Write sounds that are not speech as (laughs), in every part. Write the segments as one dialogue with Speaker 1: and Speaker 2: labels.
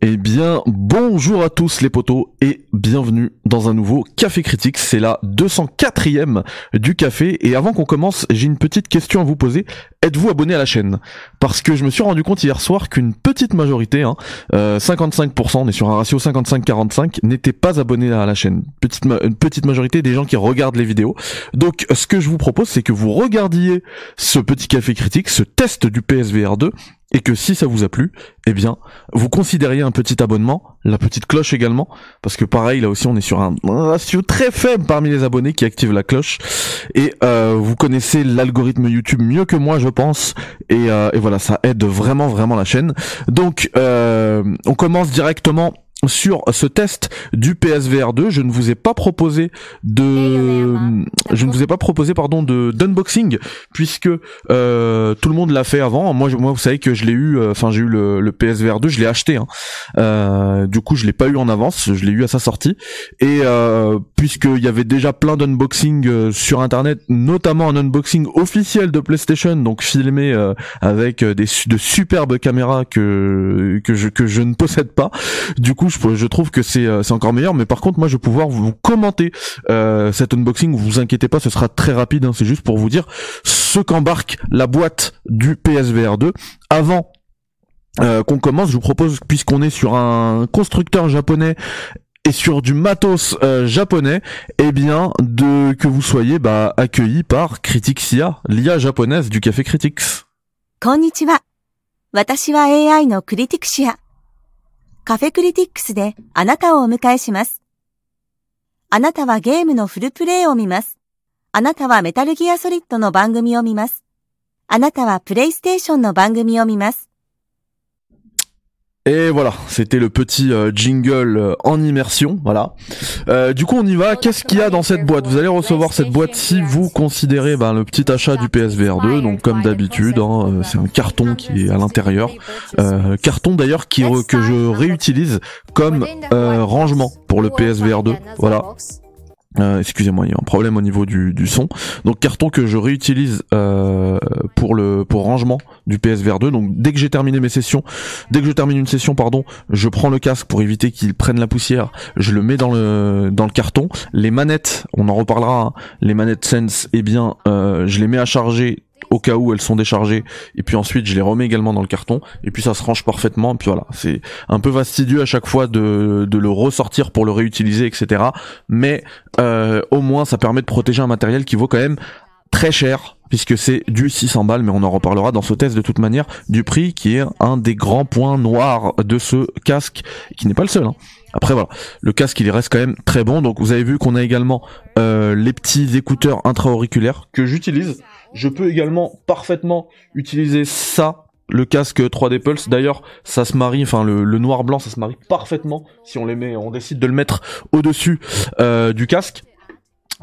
Speaker 1: Eh bien, bonjour à tous les potos et bienvenue dans un nouveau Café Critique. C'est la 204e du café et avant qu'on commence, j'ai une petite question à vous poser. Êtes-vous abonné à la chaîne? Parce que je me suis rendu compte hier soir qu'une petite majorité, hein, 55%, on est sur un ratio 55-45, n'était pas abonné à la chaîne. Une petite majorité des gens qui regardent les vidéos. Donc, ce que je vous propose, c'est que vous regardiez ce petit Café Critique, ce test du PSVR 2 et que si ça vous a plu, eh bien, vous considériez un petit abonnement, la petite cloche également, parce que pareil, là aussi, on est sur un ratio très faible parmi les abonnés qui activent la cloche, et euh, vous connaissez l'algorithme YouTube mieux que moi, je pense, et, euh, voilà, ça aide vraiment, vraiment la chaîne. Donc, euh, on commence directement sur ce test du PSVR 2, je ne vous ai pas proposé de, je ne vous ai pas proposé pardon de d'unboxing puisque euh, tout le monde l'a fait avant. Moi, moi, vous savez que je l'ai eu, euh, enfin j'ai eu le, le, PSVR 2, je l'ai acheté. Hein. Euh, du coup, je l'ai pas eu en avance, je l'ai eu à sa sortie. Et euh, puisqu'il y avait déjà plein d'unboxing euh, sur internet, notamment un unboxing officiel de PlayStation, donc filmé euh, avec des de superbes caméras que que je que je ne possède pas. Du coup je, trouve que c'est euh, c'est encore meilleur. Mais par contre, moi, je vais pouvoir vous commenter euh, cet unboxing. Vous inquiétez pas, ce sera très rapide. Hein, c'est juste pour vous dire ce qu'embarque la boîte du PSVR 2 avant. Euh, qu'on commence, je vous propose, puisqu'on est sur un constructeur japonais et sur du matos japonais, eh bien, de que vous soyez bah, accueillis par Criticsia, l'IA japonaise du Café Critics.
Speaker 2: カフェクリティックスであなたをお迎えします。あなたはゲームのフルプレイを見ます。あなたはメタルギアソリッドの番組を見ます。あなたはプレイステーションの番組を見ます。
Speaker 1: Et voilà, c'était le petit euh, jingle euh, en immersion, voilà. Euh, du coup, on y va. Qu'est-ce qu'il y a dans cette boîte? Vous allez recevoir cette boîte si vous considérez ben, le petit achat du PSVR 2. Donc, comme d'habitude, hein, c'est un carton qui est à l'intérieur. carton d'ailleurs qui que je réutilise comme rangement pour le PSVR 2. Voilà. Euh, excusez-moi, il y a un problème au niveau du, son. Donc carton que je réutilise euh, pour le pour rangement du PSVR 2. Donc dès que j'ai terminé mes sessions, dès que je termine une session, pardon, je prends le casque pour éviter qu'il prenne la poussière. Je le mets dans le dans le carton. Les manettes, on en reparlera. Hein. les manettes Sense, eh bien, euh, je les mets à charger au cas où elles sont déchargées et puis ensuite je les remets également dans le carton et puis ça se range parfaitement et puis voilà c'est un peu fastidieux à chaque fois de, de le ressortir pour le réutiliser etc mais euh, au moins ça permet de protéger un matériel qui vaut quand même très cher puisque c'est du 600 balles mais on en reparlera dans ce test de toute manière du prix qui est un des grands points noirs de ce casque qui n'est pas le seul hein. Après voilà, le casque il reste quand même très bon. Donc vous avez vu qu'on a également euh, les petits écouteurs intra-auriculaires que j'utilise. Je peux également parfaitement utiliser ça, le casque 3D Pulse. D'ailleurs, ça se marie, enfin le, noir blanc, ça se marie parfaitement si on les on décide de le mettre au-dessus euh, du casque.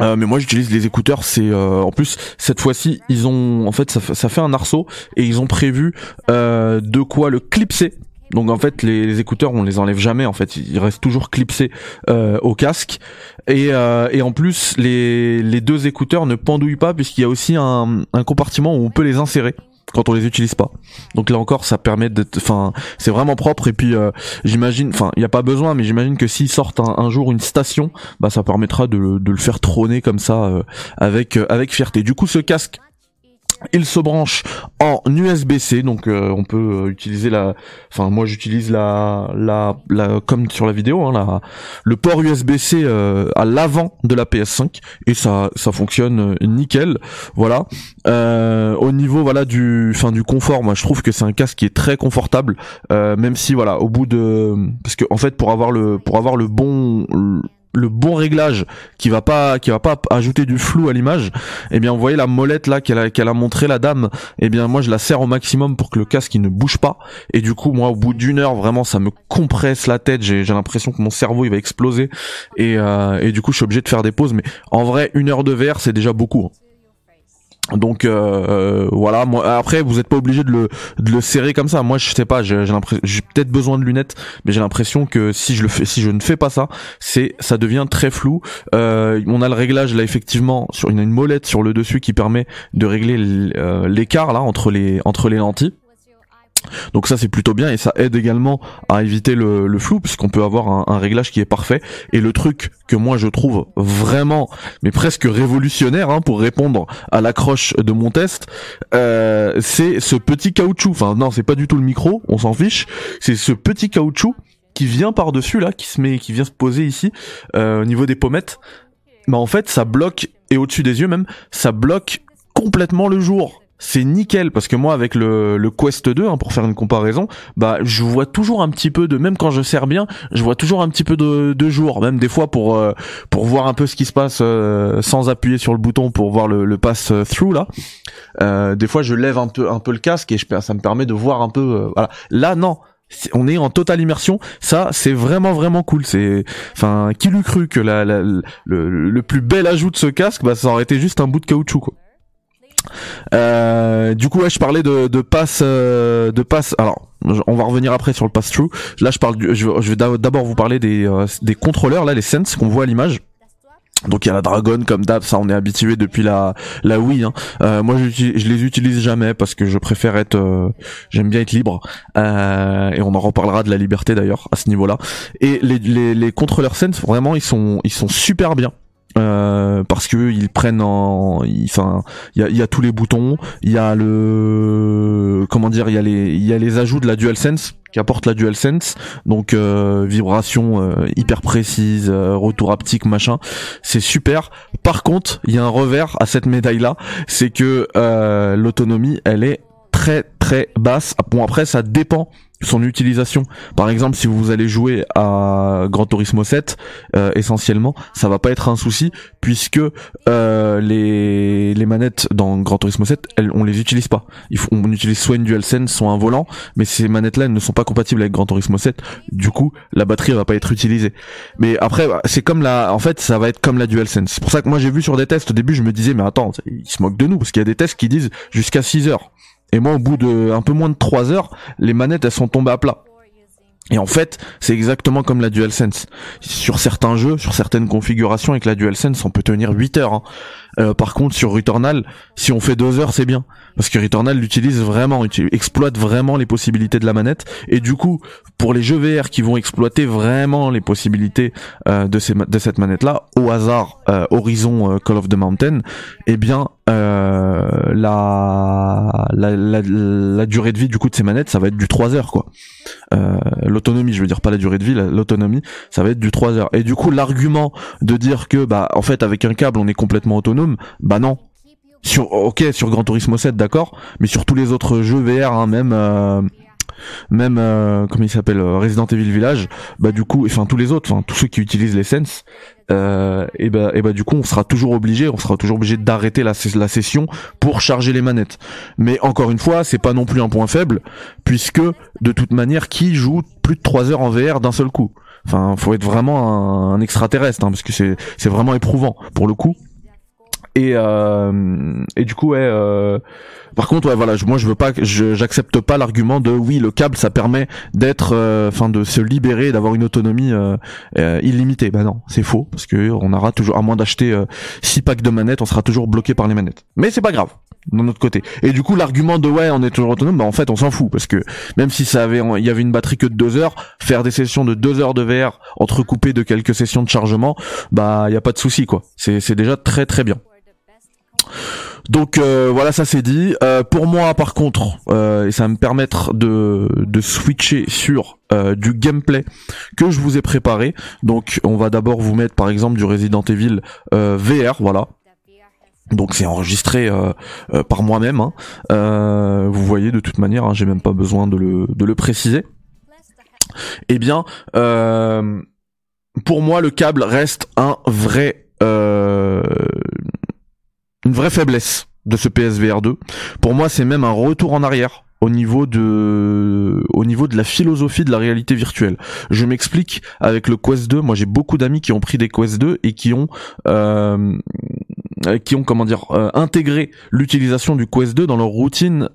Speaker 1: Euh, mais moi j'utilise les écouteurs, c'est en plus cette fois-ci ils ont en fait ça, ça, fait un arceau et ils ont prévu de quoi le clipser donc en fait les, écouteurs on les enlève jamais en fait ils restent toujours clipsés euh, au casque et, euh, et en plus les, les deux écouteurs ne pendouillent pas puisqu'il y a aussi un, un compartiment où on peut les insérer quand on les utilise pas. Donc là encore, ça permet de, enfin, c'est vraiment propre. Et puis, euh, j'imagine, enfin, il n'y a pas besoin, mais j'imagine que s'ils sortent un, jour une station, bah, ça permettra de, de le faire trôner comme ça avec avec fierté. Du coup, ce casque, il se branche en USB-C, donc euh, on peut euh, utiliser la, enfin moi j'utilise la, la, la, comme sur la vidéo, hein, la, le port USB-C euh, à l'avant de la PS5 et ça, ça fonctionne nickel, voilà. au niveau voilà du, fin du confort, moi je trouve que c'est un casque qui est très confortable, même si voilà au bout de, parce que en fait pour avoir le, pour avoir le bon bon réglage qui va pas qui va pas ajouter du flou à l'image eh bien vous voyez la molette là qu'elle a qu'elle a montré la dame eh bien moi je la serre au maximum pour que le casque il ne bouge pas. Et du coup moi au bout d'une heure vraiment ça me compresse la tête. J'ai l'impression que mon cerveau il va exploser. Et, euh, et du coup je suis obligé de faire des pauses. Mais en vrai une heure de verre c'est déjà beaucoup hein. Donc euh, euh, voilà. Après, vous n'êtes pas obligé de le, serrer comme ça. Moi, je sais pas. J'ai peut-être besoin de lunettes, mais j'ai l'impression que si je ne fais pas ça, c'est, ça devient très flou. Euh, on a le réglage là effectivement. Sur, a une molette sur le dessus qui permet de régler l'écart là entre les lentilles. Donc ça c'est plutôt bien et ça aide également à éviter le, le flou puisqu'on peut avoir un, réglage qui est parfait. Et le truc que moi je trouve vraiment, mais presque révolutionnaire hein, pour répondre à l'accroche de mon test, euh, c'est ce petit caoutchouc. Enfin non, c'est pas du tout le micro, on s'en fiche. C'est ce petit caoutchouc qui vient par dessus là, qui se met, qui vient se poser ici euh, au niveau des pommettes. Bah en fait ça bloque et au-dessus des yeux même, ça bloque complètement le jour c'est nickel parce que moi avec le, le Quest 2 hein, pour faire une comparaison bah je vois toujours un petit peu de même quand je sers bien je vois toujours un petit peu de, de jour. Même des fois pour euh, pour voir un peu ce qui se passe euh, sans appuyer sur le bouton pour voir le, le pass through là euh, des fois je lève un peu un peu le casque et je, ça me permet de voir un peu voilà. Là non. On est en totale immersion. Ça c'est vraiment vraiment cool. C'est enfin qui l'eût cru que la, la, le, le plus bel ajout de ce casque bah ça aurait été juste un bout de caoutchouc quoi euh, du coup, ouais, je parlais de, de passe, euh, de passe. Alors, on va revenir après sur le pass through. Là, je parle, du, je, vais d'abord vous parler des, euh, des contrôleurs, là, les sense qu'on voit à l'image. Donc il y a la Dragon comme d'hab, ça on est habitué depuis la la Wii. Hein. Euh, moi je, je, les utilise jamais parce que je préfère être, euh, j'aime bien être libre. Euh, et on en reparlera de la liberté d'ailleurs à ce niveau-là. Et les, les, les contrôleurs Sense vraiment ils sont ils sont super bien. Euh, parce que ils prennent en enfin il y a, y a tous les boutons il y a le comment dire il y a les il y a les ajouts de la DualSense qui apporte la DualSense. Donc euh, vibration euh, hyper précise euh, retour haptique machin. C'est super. Par contre il y a un revers à cette médaille là c'est que l'autonomie elle est très très basse. Bon après ça dépend son utilisation. Par exemple, si vous allez jouer à Gran Turismo 7, euh, essentiellement, ça va pas être un souci puisque euh, les, les manettes dans Gran Turismo 7, elles, on les utilise pas. Il faut, on utilise soit une DualSense, soit un volant, mais ces manettes-là, ne sont pas compatibles avec Gran Turismo 7. Du coup, la batterie va pas être utilisée. Mais après, bah, c'est comme la, en fait, ça va être comme la DualSense. C'est pour ça que moi j'ai vu sur des tests au début, je me disais, mais attends, ils se moquent de nous parce qu'il y a des tests qui disent jusqu'à 6 heures. Et moi, au bout de un peu moins de 3 heures, les manettes, elles sont tombées à plat. Et en fait, c'est exactement comme la DualSense. Sur certains jeux, sur certaines configurations avec la DualSense, on peut tenir 8 heures. Hein. Euh, par contre, sur Returnal, si on fait 2 heures, c'est bien. Parce que Returnal l'utilise vraiment, exploite vraiment les possibilités de la manette. Et du coup, pour les jeux VR qui vont exploiter vraiment les possibilités euh, de, cette manette-là, au hasard, euh, Horizon Call of the Mountain, eh bien, la, durée de vie du coup de ces manettes, ça va être du 3 heures, quoi. l'autonomie, je veux dire pas la durée de vie, l'autonomie, ça va être du 3 heures. Et du coup, l'argument de dire que, bah, en fait, avec un câble, on est complètement autonome, bah non. Sur, ok, sur Gran Turismo 7, d'accord, mais sur tous les autres jeux VR, hein, même, euh, même, euh, comment il s'appelle, euh, Resident Evil Village, bah du coup, enfin tous les autres, enfin tous ceux qui utilisent les Sense, et bah, et bah du coup, on sera toujours obligé, on sera toujours obligé d'arrêter la, session pour charger les manettes. Mais encore une fois, c'est pas non plus un point faible, puisque de toute manière, qui joue plus de 3 heures en VR d'un seul coup? Enfin, faut être vraiment un, extraterrestre, hein, parce que c'est vraiment éprouvant pour le coup. Et, euh, et du coup, ouais. Euh, par contre, ouais, voilà, moi je veux pas, j'accepte pas l'argument de oui, le câble, ça permet d'être, euh, enfin, de se libérer, d'avoir une autonomie euh, euh, illimitée. Bah non, c'est faux parce que on aura toujours, à moins d'acheter six packs de manettes, on sera toujours bloqué par les manettes. Mais c'est pas grave d'un autre côté. Et du coup, l'argument de ouais, on est toujours autonome, bah en fait, on s'en fout parce que même si ça avait, il y avait une batterie que de deux heures, faire des sessions de deux heures de VR entrecoupées de quelques sessions de chargement, bah il y a pas de souci quoi. C'est c'est déjà très très bien. Donc euh, voilà, ça c'est dit. Euh, pour moi, par contre, euh, et ça va me permettre de, switcher sur du gameplay que je vous ai préparé. Donc on va d'abord vous mettre par exemple du Resident Evil VR, voilà. Donc c'est enregistré par moi-même. Hein. vous voyez de toute manière, hein, j'ai même pas besoin de le préciser. Eh bien, pour moi, le câble reste un vrai une vraie faiblesse de ce PSVR 2. Pour moi, c'est même un retour en arrière au niveau de au niveau de la philosophie de la réalité virtuelle. Je m'explique avec le Quest 2. Moi, j'ai beaucoup d'amis qui ont pris des Quest 2 et qui ont euh, qui ont comment dire intégré l'utilisation du Quest 2 dans leur routine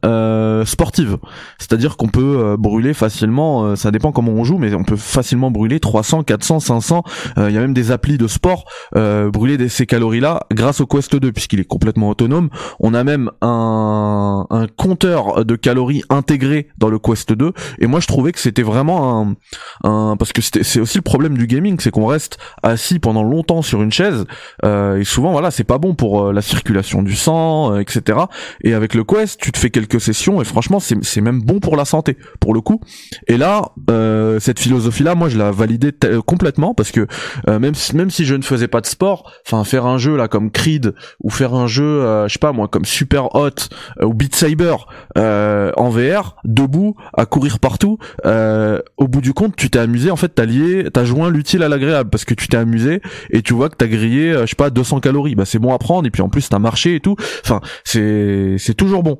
Speaker 1: sportive. C'est-à-dire qu'on peut brûler facilement, ça dépend comment on joue, mais on peut facilement brûler 300, 400, 500. Il y a même des applis de sport brûler des, ces calories-là grâce au Quest 2 puisqu'il est complètement autonome. On a même un, un compteur de calories intégré dans le Quest 2 et moi je trouvais que c'était vraiment un, un parce que c'est aussi le problème du gaming, c'est qu'on reste assis pendant longtemps sur une chaise euh, et souvent voilà c'est pas bon pour euh, la circulation du sang, euh, etc. Et avec le Quest, tu te fais quelques sessions et franchement c'est même bon pour la santé pour le coup. Et là euh, cette philosophie là, moi je la validais complètement parce que même si, même si je ne faisais pas de sport, enfin faire un jeu là comme Creed ou faire un jeu je sais pas moi comme Super Hot ou Beat Saber en VR debout à courir partout au bout du compte tu t'es amusé en fait t'as lié t'as joint l'utile à l'agréable parce que tu t'es amusé et tu vois que t'as grillé je sais pas 200 calories bah c'est bon prendre et puis en plus t'as marché et tout. Enfin c'est c'est toujours bon.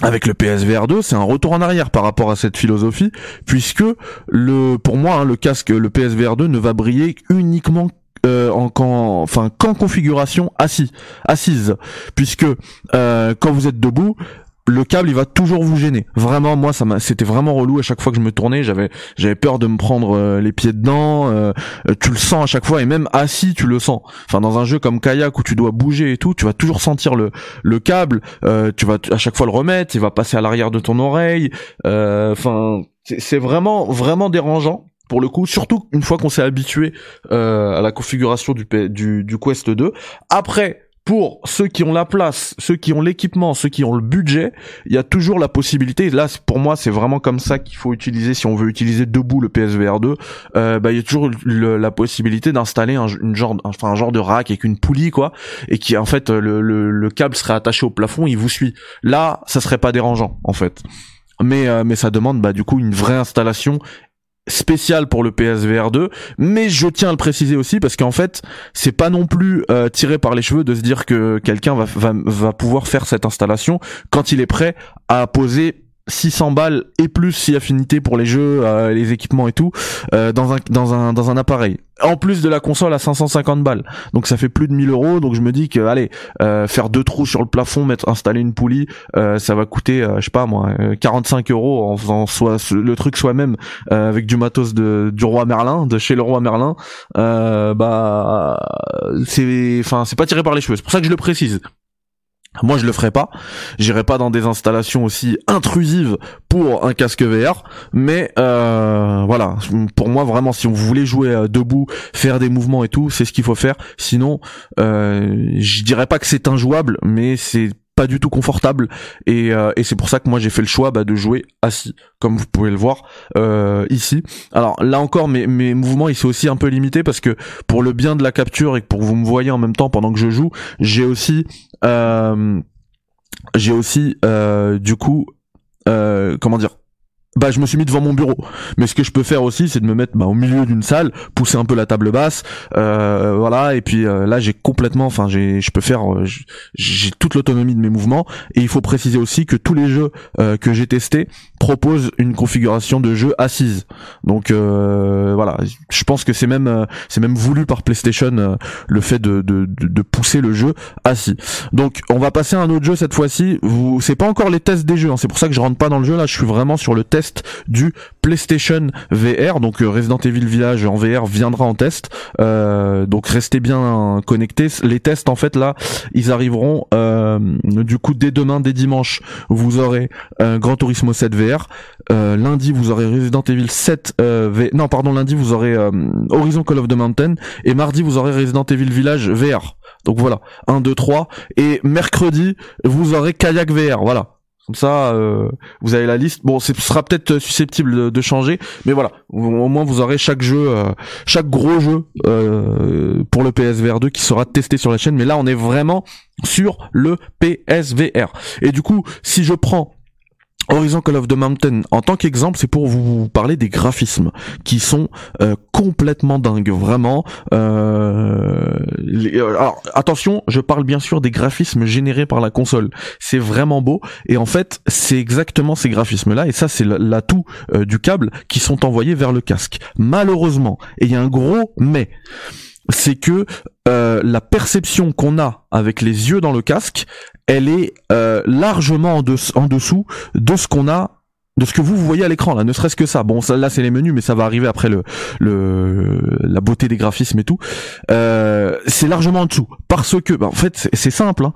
Speaker 1: Avec le PSVR 2, c'est un retour en arrière par rapport à cette philosophie, puisque le, pour moi, hein, le casque, le PSVR 2 ne va briller uniquement euh, en quand, enfin qu'en configuration assis, assise, puisque euh, quand vous êtes debout, le câble il va toujours vous gêner. Vraiment moi ça c'était vraiment relou à chaque fois que je me tournais, j'avais j'avais peur de me prendre euh, les pieds dedans, euh, euh, tu le sens à chaque fois et même assis tu le sens. Enfin dans un jeu comme kayak où tu dois bouger et tout, tu vas toujours sentir le le câble, tu vas à chaque fois le remettre, il va passer à l'arrière de ton oreille. enfin c'est vraiment vraiment dérangeant pour le coup, surtout une fois qu'on s'est habitué à la configuration du, du, du Quest 2. Après, pour ceux qui ont la place, ceux qui ont l'équipement, ceux qui ont le budget, il y a toujours la possibilité. Là, pour moi, c'est vraiment comme ça qu'il faut utiliser si on veut utiliser debout le PSVR 2. Euh, bah, il y a toujours la possibilité d'installer un, une genre, de rack avec une poulie quoi, et qui en fait le câble serait attaché au plafond, il vous suit. Là, ça serait pas dérangeant en fait mais euh, mais ça demande bah du coup une vraie installation spécial pour le PSVR 2 mais je tiens à le préciser aussi parce qu'en fait c'est pas non plus euh, tiré par les cheveux de se dire que quelqu'un va, va, va pouvoir faire cette installation quand il est prêt à poser 600 balles et plus si affinité pour les jeux, euh, les équipements et tout euh, dans un dans un dans un appareil. En plus de la console à 550 balles, donc ça fait plus de 1000 euros. Donc je me dis que allez euh, faire deux trous sur le plafond, mettre installer une poulie, ça va coûter je sais pas moi 45 euros en faisant soit le truc soi-même avec du matos de du roi Merlin, de chez le roi Merlin. bah c'est enfin c'est pas tiré par les cheveux. C'est pour ça que je le précise. Moi, je le ferai pas. J'irai pas dans des installations aussi intrusives pour un casque VR. Mais euh, voilà, pour moi, vraiment, si on voulait jouer euh, debout, faire des mouvements et tout, c'est ce qu'il faut faire. Sinon, euh, je dirais pas que c'est injouable, mais c'est pas du tout confortable. Et, euh, et c'est pour ça que moi j'ai fait le choix bah, de jouer assis comme vous pouvez le voir euh, ici. Alors là encore mes, mes mouvements ils sont aussi un peu limités parce que pour le bien de la capture et pour vous me voyez en même temps pendant que je joue j'ai aussi euh, j'ai aussi du coup comment dire bah je me suis mis devant mon bureau. Mais ce que je peux faire aussi, c'est de me mettre bah, au milieu d'une salle, pousser un peu la table basse, euh, voilà. Et puis euh, là, j'ai complètement, enfin, j'ai, je peux faire, euh, j'ai toute l'autonomie de mes mouvements. Et il faut préciser aussi que tous les jeux que j'ai testés proposent une configuration de jeu assise. Donc voilà, je pense que c'est même, c'est même voulu par PlayStation le fait de, de, de, pousser le jeu assis. Donc on va passer à un autre jeu cette fois-ci. Vous, c'est pas encore les tests des jeux. Hein. C'est pour ça que je rentre pas dans le jeu là. Je suis vraiment sur le test du PlayStation VR. Donc euh, Resident Evil Village en VR viendra en test. Euh, donc restez bien connectés. Les tests en fait là, ils arriveront euh, du coup dès demain, dès dimanche, vous aurez Gran Turismo 7 VR. lundi vous aurez Resident Evil 7 VR. Non pardon, lundi vous aurez Horizon Call of the Mountain et mardi vous aurez Resident Evil Village VR. Donc voilà, 1, 2, 3. Et mercredi, vous aurez Kayak VR. Voilà. Comme ça, euh, vous avez la liste. Bon, ce sera peut-être susceptible de, changer, mais voilà. Au moins, vous aurez chaque jeu, euh, chaque gros jeu euh, pour le PSVR 2 qui sera testé sur la chaîne. Mais là, on est vraiment sur le PSVR. Et du coup, si je prends Horizon Call of the Mountain, en tant qu'exemple, c'est pour vous parler des graphismes qui sont euh, complètement dingues, vraiment. Euh, euh, alors attention, je parle bien sûr des graphismes générés par la console. C'est vraiment beau et en fait, c'est exactement ces graphismes-là et ça c'est l'atout du câble qui sont envoyés vers le casque. Malheureusement, et il y a un gros mais c'est que euh, la perception qu'on a avec les yeux dans le casque, elle est euh, largement en, dessous de ce qu'on a de ce que vous, voyez à l'écran là, ne serait-ce que ça. Bon, là c'est les menus, mais ça va arriver après le, le la beauté des graphismes et tout. Euh, c'est largement en dessous parce que, bah, en fait, c'est simple. Hein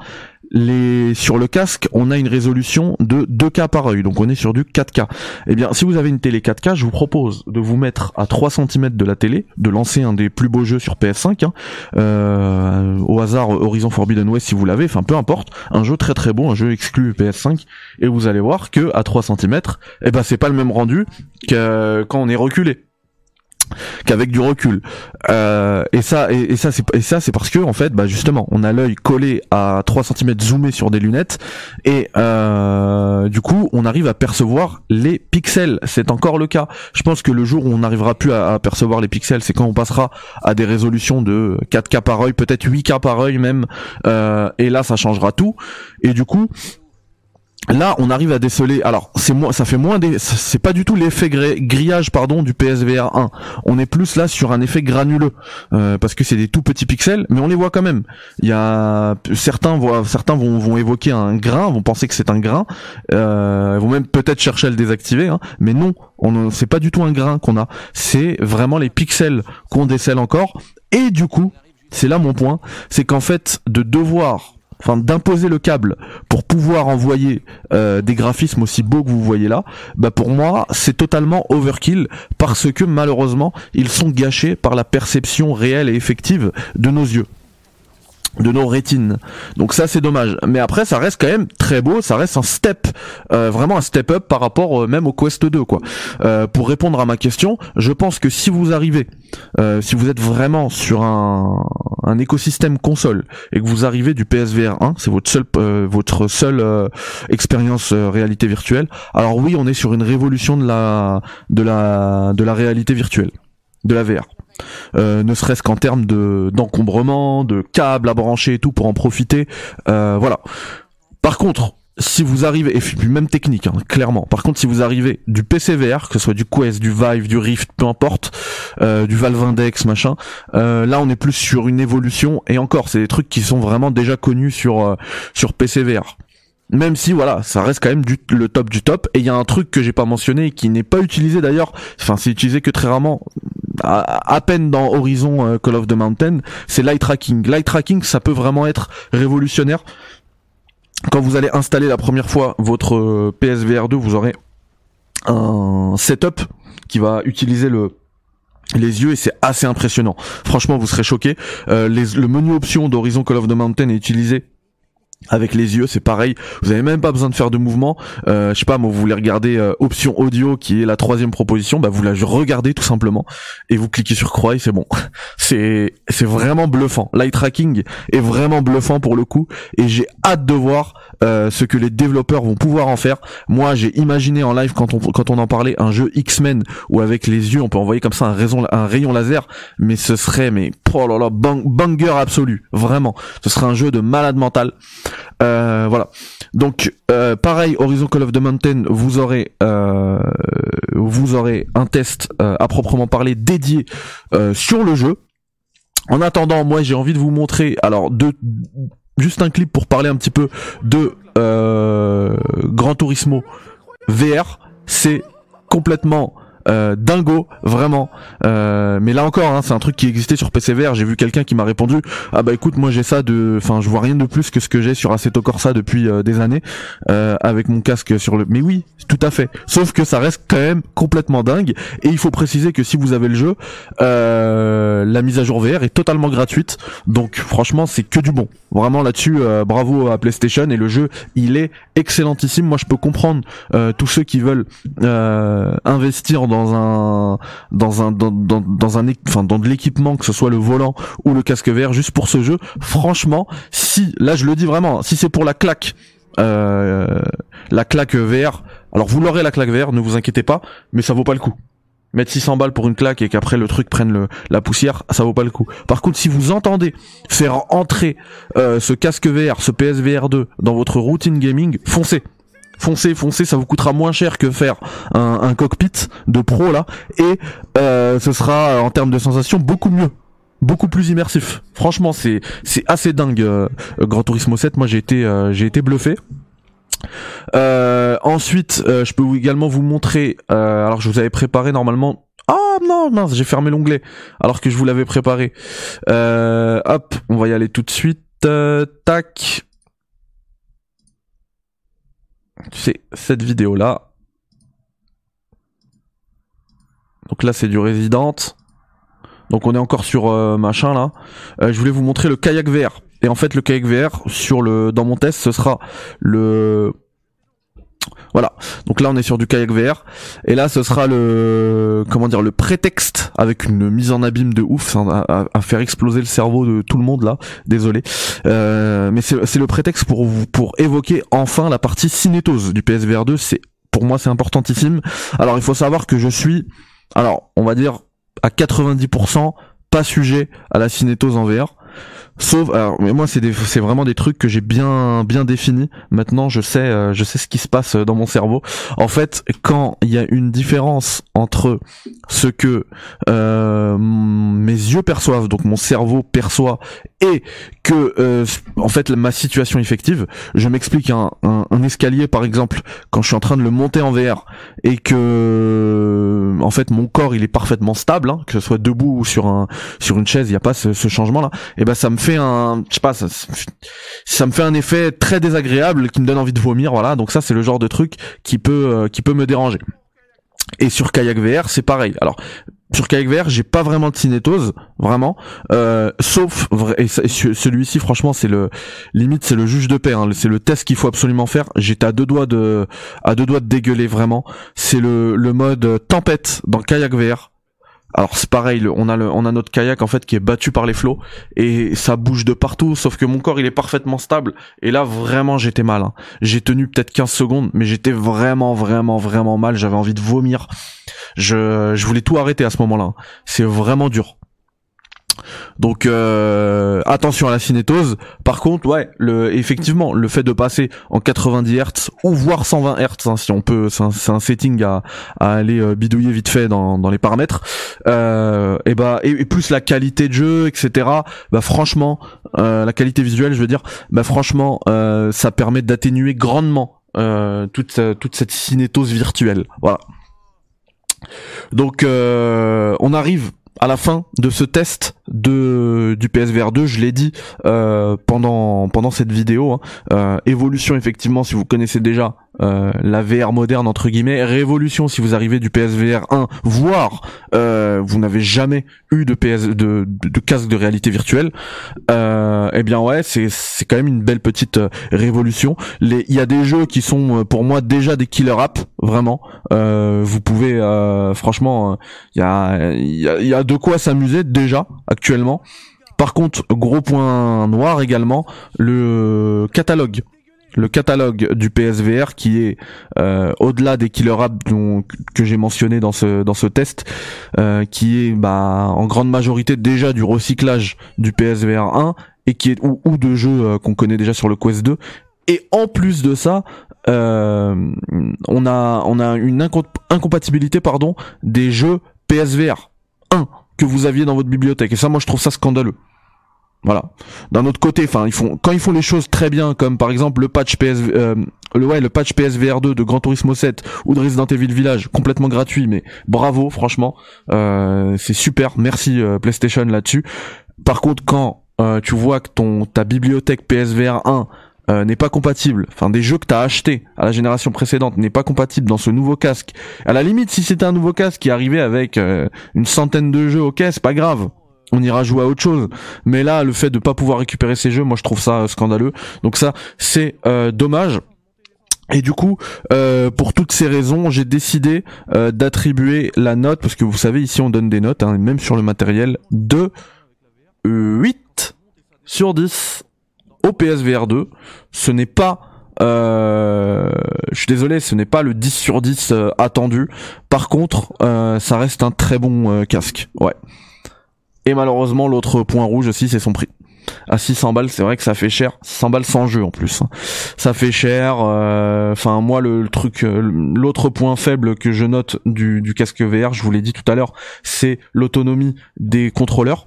Speaker 1: sur le casque, on a une résolution de 2K par œil, donc on est sur du 4K. Eh bien, si vous avez une télé 4K, je vous propose de vous mettre à 3 cm de la télé, de lancer un des plus beaux jeux sur PS5, hein, euh, au hasard Horizon Forbidden West si vous l'avez, enfin peu importe, un jeu très très bon, un jeu exclu PS5, et vous allez voir que à 3 cm, eh ben c'est pas le même rendu que quand on est reculé qu'avec du recul. Euh, et ça, et, ça, c'est parce que en fait, bah justement, on a l'œil collé à 3 cm zoomé sur des lunettes, et euh, du coup, on arrive à percevoir les pixels. C'est encore le cas. Je pense que le jour où on n'arrivera plus à, percevoir les pixels, c'est quand on passera à des résolutions de 4K par œil, peut-être 8K par œil même. Euh, et là, ça changera tout. Et du coup, Là, on arrive à déceler. Alors, c'est moins, ça fait moins des, c'est pas du tout l'effet grillage, pardon, du PSVR 1. On est plus là sur un effet granuleux, euh, parce que c'est des tout petits pixels, mais on les voit quand même. Il y a certains voient, certains vont, évoquer un grain, vont penser que c'est un grain, euh, vont même peut-être chercher à le désactiver, hein, mais non, on, c'est pas du tout un grain qu'on a. C'est vraiment les pixels qu'on décèle encore. Et du coup, c'est là mon point, c'est qu'en fait, de devoir enfin d'imposer le câble pour pouvoir envoyer euh, des graphismes aussi beaux que vous voyez là, bah pour moi c'est totalement overkill parce que malheureusement ils sont gâchés par la perception réelle et effective de nos yeux de nos rétines. Donc ça c'est dommage. Mais après ça reste quand même très beau, ça reste un step, euh, vraiment un step up par rapport euh, même au Quest 2 quoi. Euh, pour répondre à ma question, je pense que si vous arrivez, si vous êtes vraiment sur un, un écosystème console et que vous arrivez du PSVR 1, c'est votre seul votre seule expérience réalité virtuelle. Alors oui, on est sur une révolution de la de la de la réalité virtuelle, de la VR. Euh, ne serait-ce qu'en termes de d'encombrement, de câbles à brancher et tout pour en profiter. Euh, voilà. Par contre, si vous arrivez, et puis même technique, hein, clairement. Par contre, si vous arrivez du PCVR, que ce soit du Quest, du Vive, du Rift, peu importe, euh, du Valve Index, machin, là on est plus sur une évolution. Et encore, c'est des trucs qui sont vraiment déjà connus sur sur PCVR. Même si voilà, ça reste quand même du, le top du top. Et il y a un truc que j'ai pas mentionné et qui n'est pas utilisé d'ailleurs. Enfin, c'est utilisé que très rarement à, peine dans Horizon euh, Call of the Mountain, c'est l'eye tracking. L'eye tracking, ça peut vraiment être révolutionnaire. Quand vous allez installer la première fois votre euh, PSVR 2, vous aurez un setup qui va utiliser le les yeux et c'est assez impressionnant. Franchement, vous serez choqué. Euh, le menu option d'Horizon Call of the Mountain est utilisé avec les yeux c'est pareil. Vous avez même pas besoin de faire de mouvement. Euh, je sais pas moi vous voulez regarder euh, option audio qui est la troisième proposition bah vous la regardez tout simplement. Et vous cliquez sur croix et c'est bon. (laughs) C'est c'est vraiment bluffant. Light tracking est vraiment bluffant pour le coup. Et j'ai hâte de voir euh, ce que les développeurs vont pouvoir en faire. Moi j'ai imaginé en live quand on quand on en parlait un jeu X-Men où avec les yeux on peut envoyer comme ça un rayon un rayon laser. Mais ce serait mais oh là là banger absolu. Vraiment. Ce serait un jeu de malade mental euh, voilà. Donc euh, pareil, Horizon Call of the Mountain, vous aurez euh, vous aurez un test à proprement parler dédié sur le jeu. En attendant, moi j'ai envie de vous montrer alors de juste un clip pour parler un petit peu de Gran Turismo VR. C'est complètement euh, dingo, vraiment. Euh, mais là encore, hein, c'est un truc qui existait sur PCVR. J'ai vu quelqu'un qui m'a répondu ah bah écoute, moi j'ai ça de, enfin je vois rien de plus que ce que j'ai sur Assetto Corsa depuis euh, des années avec mon casque sur le. Mais oui, tout à fait. Sauf que ça reste quand même complètement dingue. Et il faut préciser que si vous avez le jeu, la mise à jour VR est totalement gratuite. Donc franchement, c'est que du bon. Vraiment là-dessus, bravo à PlayStation et le jeu, il est excellentissime. Moi, je peux comprendre tous ceux qui veulent investir dans un dans un dans, dans, un enfin dans de l'équipement que ce soit le volant ou le casque vert juste pour ce jeu. Franchement si là je le dis vraiment si c'est pour la claque euh, la claque VR alors vous l'aurez la claque VR ne vous inquiétez pas mais ça vaut pas le coup. Mettre 600 balles pour une claque et qu'après le truc prenne le, la poussière, ça vaut pas le coup. Par contre, si vous entendez faire entrer euh, ce casque VR, ce PSVR 2 dans votre routine gaming, foncez foncez, foncez, ça vous coûtera moins cher que faire un, cockpit de pro là, et euh, ce sera en termes de sensation beaucoup mieux beaucoup plus immersif. Franchement, c'est c'est assez dingue. Euh, Gran Turismo 7, moi j'ai été euh, j'ai été bluffé. Euh, ensuite, je peux également vous montrer. alors je vous avais préparé normalement. Ah non mince, j'ai fermé l'onglet alors que je vous l'avais préparé. hop, on va y aller tout de suite. tac. C'est cette vidéo là. Donc là c'est du Resident. Donc on est encore sur euh, machin là. Euh, je voulais vous montrer le kayak VR. Et en fait le kayak VR sur le dans mon test ce sera le voilà. Donc là on est sur du kayak VR et là ce sera le comment dire le prétexte avec une mise en abîme de ouf hein, à, faire exploser le cerveau de tout le monde là. Désolé. Euh, mais c'est le prétexte pour pour évoquer enfin la partie cinétose du PSVR 2. C'est pour moi c'est importantissime. Alors il faut savoir que je suis alors on va dire à 90% pas sujet à la cinétose en VR. Sauf, alors, mais moi, c'est c'est vraiment des trucs que j'ai bien, bien définis. Maintenant, je sais, euh, je sais ce qui se passe dans mon cerveau. En fait, quand il y a une différence entre ce que euh, mes yeux perçoivent, donc mon cerveau perçoit, et que, euh, en fait, ma situation effective, je m'explique un, un, escalier, par exemple, quand je suis en train de le monter en VR, et que, en fait, mon corps, il est parfaitement stable, hein, que ce soit debout ou sur un, sur une chaise, il n'y a pas ce, ce changement-là. Et ben, ça me fait un, je sais pas, ça, ça me fait un effet très désagréable qui me donne envie de vomir, voilà. Donc ça, c'est le genre de truc qui peut, euh, qui peut me déranger. Et sur Kayak VR, c'est pareil. Alors, sur Kayak VR, j'ai pas vraiment de cinétose, vraiment. Euh, sauf, et celui-ci, franchement, c'est le limite, c'est le juge de paix. Hein, c'est le test qu'il faut absolument faire. J'étais à deux doigts de, à deux doigts de dégueuler vraiment. C'est le, le mode tempête dans Kayak VR. Alors c'est pareil, on a le, on notre kayak en fait qui est battu par les flots et ça bouge de partout. Sauf que mon corps il est parfaitement stable et là vraiment j'étais mal. Hein. J'ai tenu peut-être 15 secondes, mais j'étais vraiment vraiment vraiment mal. J'avais envie de vomir. Je, je voulais tout arrêter à ce moment-là. C'est vraiment dur. Donc euh, attention à la cinétose. Par contre, ouais, le effectivement, le fait de passer en 90 Hz ou voire 120 Hz, hein, si on peut, c'est un, setting à, aller euh, bidouiller vite fait dans, les paramètres. Euh, et bah et, plus la qualité de jeu, etc. Bah franchement, euh, la qualité visuelle, je veux dire, bah franchement, ça permet d'atténuer grandement toute toute cette cinétose virtuelle. Voilà. Donc on arrive à la fin de ce test de du PSVR 2, je l'ai dit euh, pendant pendant cette vidéo, hein, euh, évolution effectivement si vous connaissez déjà euh, la VR moderne entre guillemets, révolution si vous arrivez du PSVR 1, voire euh, vous n'avez jamais eu de PS de, de, casque de réalité virtuelle, euh, eh bien ouais c'est c'est quand même une belle petite euh, révolution. Les il y a des jeux qui sont pour moi déjà des killer apps vraiment. vous pouvez franchement il y a il y a, y a de quoi s'amuser déjà actuellement. Par contre, gros point noir également, le catalogue le catalogue du PSVR qui est euh, au-delà des killer apps que j'ai mentionné dans ce dans ce test, euh, qui est bah, en grande majorité déjà du recyclage du PSVR 1 et qui est ou, de jeux euh, qu'on connaît déjà sur le Quest 2. Et en plus de ça, on a on a une incompatibilité pardon des jeux PSVR 1 que vous aviez dans votre bibliothèque. Et ça, moi, je trouve ça scandaleux. Voilà. D'un autre côté, enfin, quand ils font les choses très bien, comme par exemple le patch PS, euh, le ouais, le patch PSVR 2 de Gran Turismo 7 ou de Resident Evil Village, complètement gratuit, mais bravo, franchement, euh, c'est super. Merci euh, PlayStation là-dessus. Par contre, quand euh, tu vois que ton ta bibliothèque PSVR 1 euh, n'est pas compatible, enfin des jeux que t'as acheté à la génération précédente n'est pas compatible dans ce nouveau casque. À la limite, si c'était un nouveau casque qui arrivait avec une centaine de jeux, ok, c'est pas grave on ira jouer à autre chose. Mais là, le fait de pas pouvoir récupérer ces jeux, moi je trouve ça euh, scandaleux. Donc ça, c'est euh, dommage. Et du coup, euh, pour toutes ces raisons, j'ai décidé d'attribuer la note, parce que vous savez, ici on donne des notes, hein, même sur le matériel, de 8 sur 10 au PSVR 2. Ce n'est pas... je suis désolé, ce n'est pas le 10 sur 10 attendu. Par contre, ça reste un très bon casque. Ouais. Et malheureusement, l'autre point rouge aussi, c'est son prix. À 600 balles, c'est vrai que ça fait cher. 100 balles sans jeu en plus. Ça fait cher. Euh, enfin, moi, le, truc, euh, l'autre point faible que je note du, casque VR, je vous l'ai dit tout à l'heure, c'est l'autonomie des contrôleurs.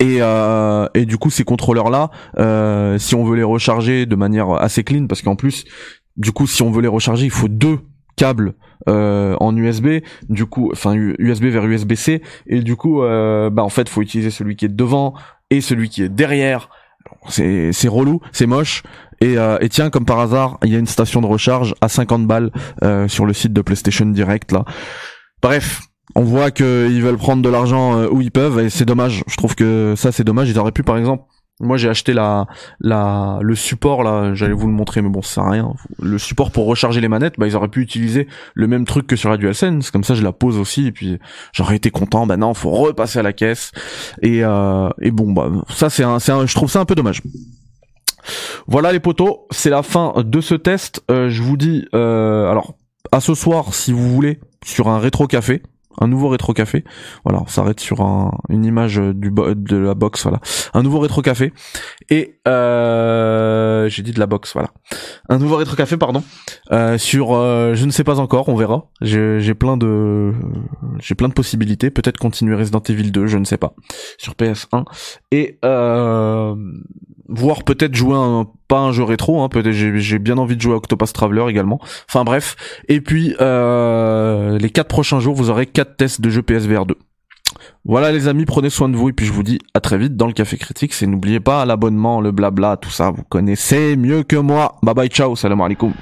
Speaker 1: Et, euh, et du coup, ces contrôleurs-là, si on veut les recharger de manière assez clean, parce qu'en plus, du coup, si on veut les recharger, il faut deux câbles euh, en USB, du coup, enfin USB vers USB-C, et du coup, euh, bah en fait, faut utiliser celui qui est devant et celui qui est derrière. C'est c'est relou, c'est moche. Et, euh, et tiens, comme par hasard, il y a une station de recharge à 50 balles euh, sur le site de PlayStation Direct là. Bref, on voit qu'ils veulent prendre de l'argent euh, où ils peuvent et c'est dommage. Je trouve que ça c'est dommage. Ils auraient pu par exemple. Moi j'ai acheté la la le support là, j'allais vous le montrer mais bon ça sert à rien. Le support pour recharger les manettes, bah ils auraient pu utiliser le même truc que sur la DualSense, comme ça je la pose aussi et puis j'aurais été content. Bah non, faut repasser à la caisse et euh, et bon bah ça c'est un c'est un je trouve ça un peu dommage. Voilà les potos, c'est la fin de ce test. Euh, je vous dis euh, alors à ce soir si vous voulez sur un rétro café un nouveau rétro café. Voilà, on s'arrête sur un, une image du de la box, voilà. Un nouveau rétro café et euh, j'ai dit de la box, voilà. Un nouveau rétro café, pardon. Euh, sur, euh, je ne sais pas encore, on verra. J'ai plein de, j'ai plein de possibilités. Peut-être continuer Resident Evil 2, je ne sais pas, sur PS1 et euh, voir peut-être jouer un pas un jeu rétro hein, peut-être j'ai bien envie de jouer à Octopus Traveler également. Enfin bref. Et puis euh, les quatre prochains jours vous aurez quatre tests de jeux PSVR 2 voilà les amis prenez soin de vous et puis je vous dis à très vite dans le café critique. C'est n'oubliez pas l'abonnement le blabla tout ça vous connaissez mieux que moi. Bye bye ciao salam alaikum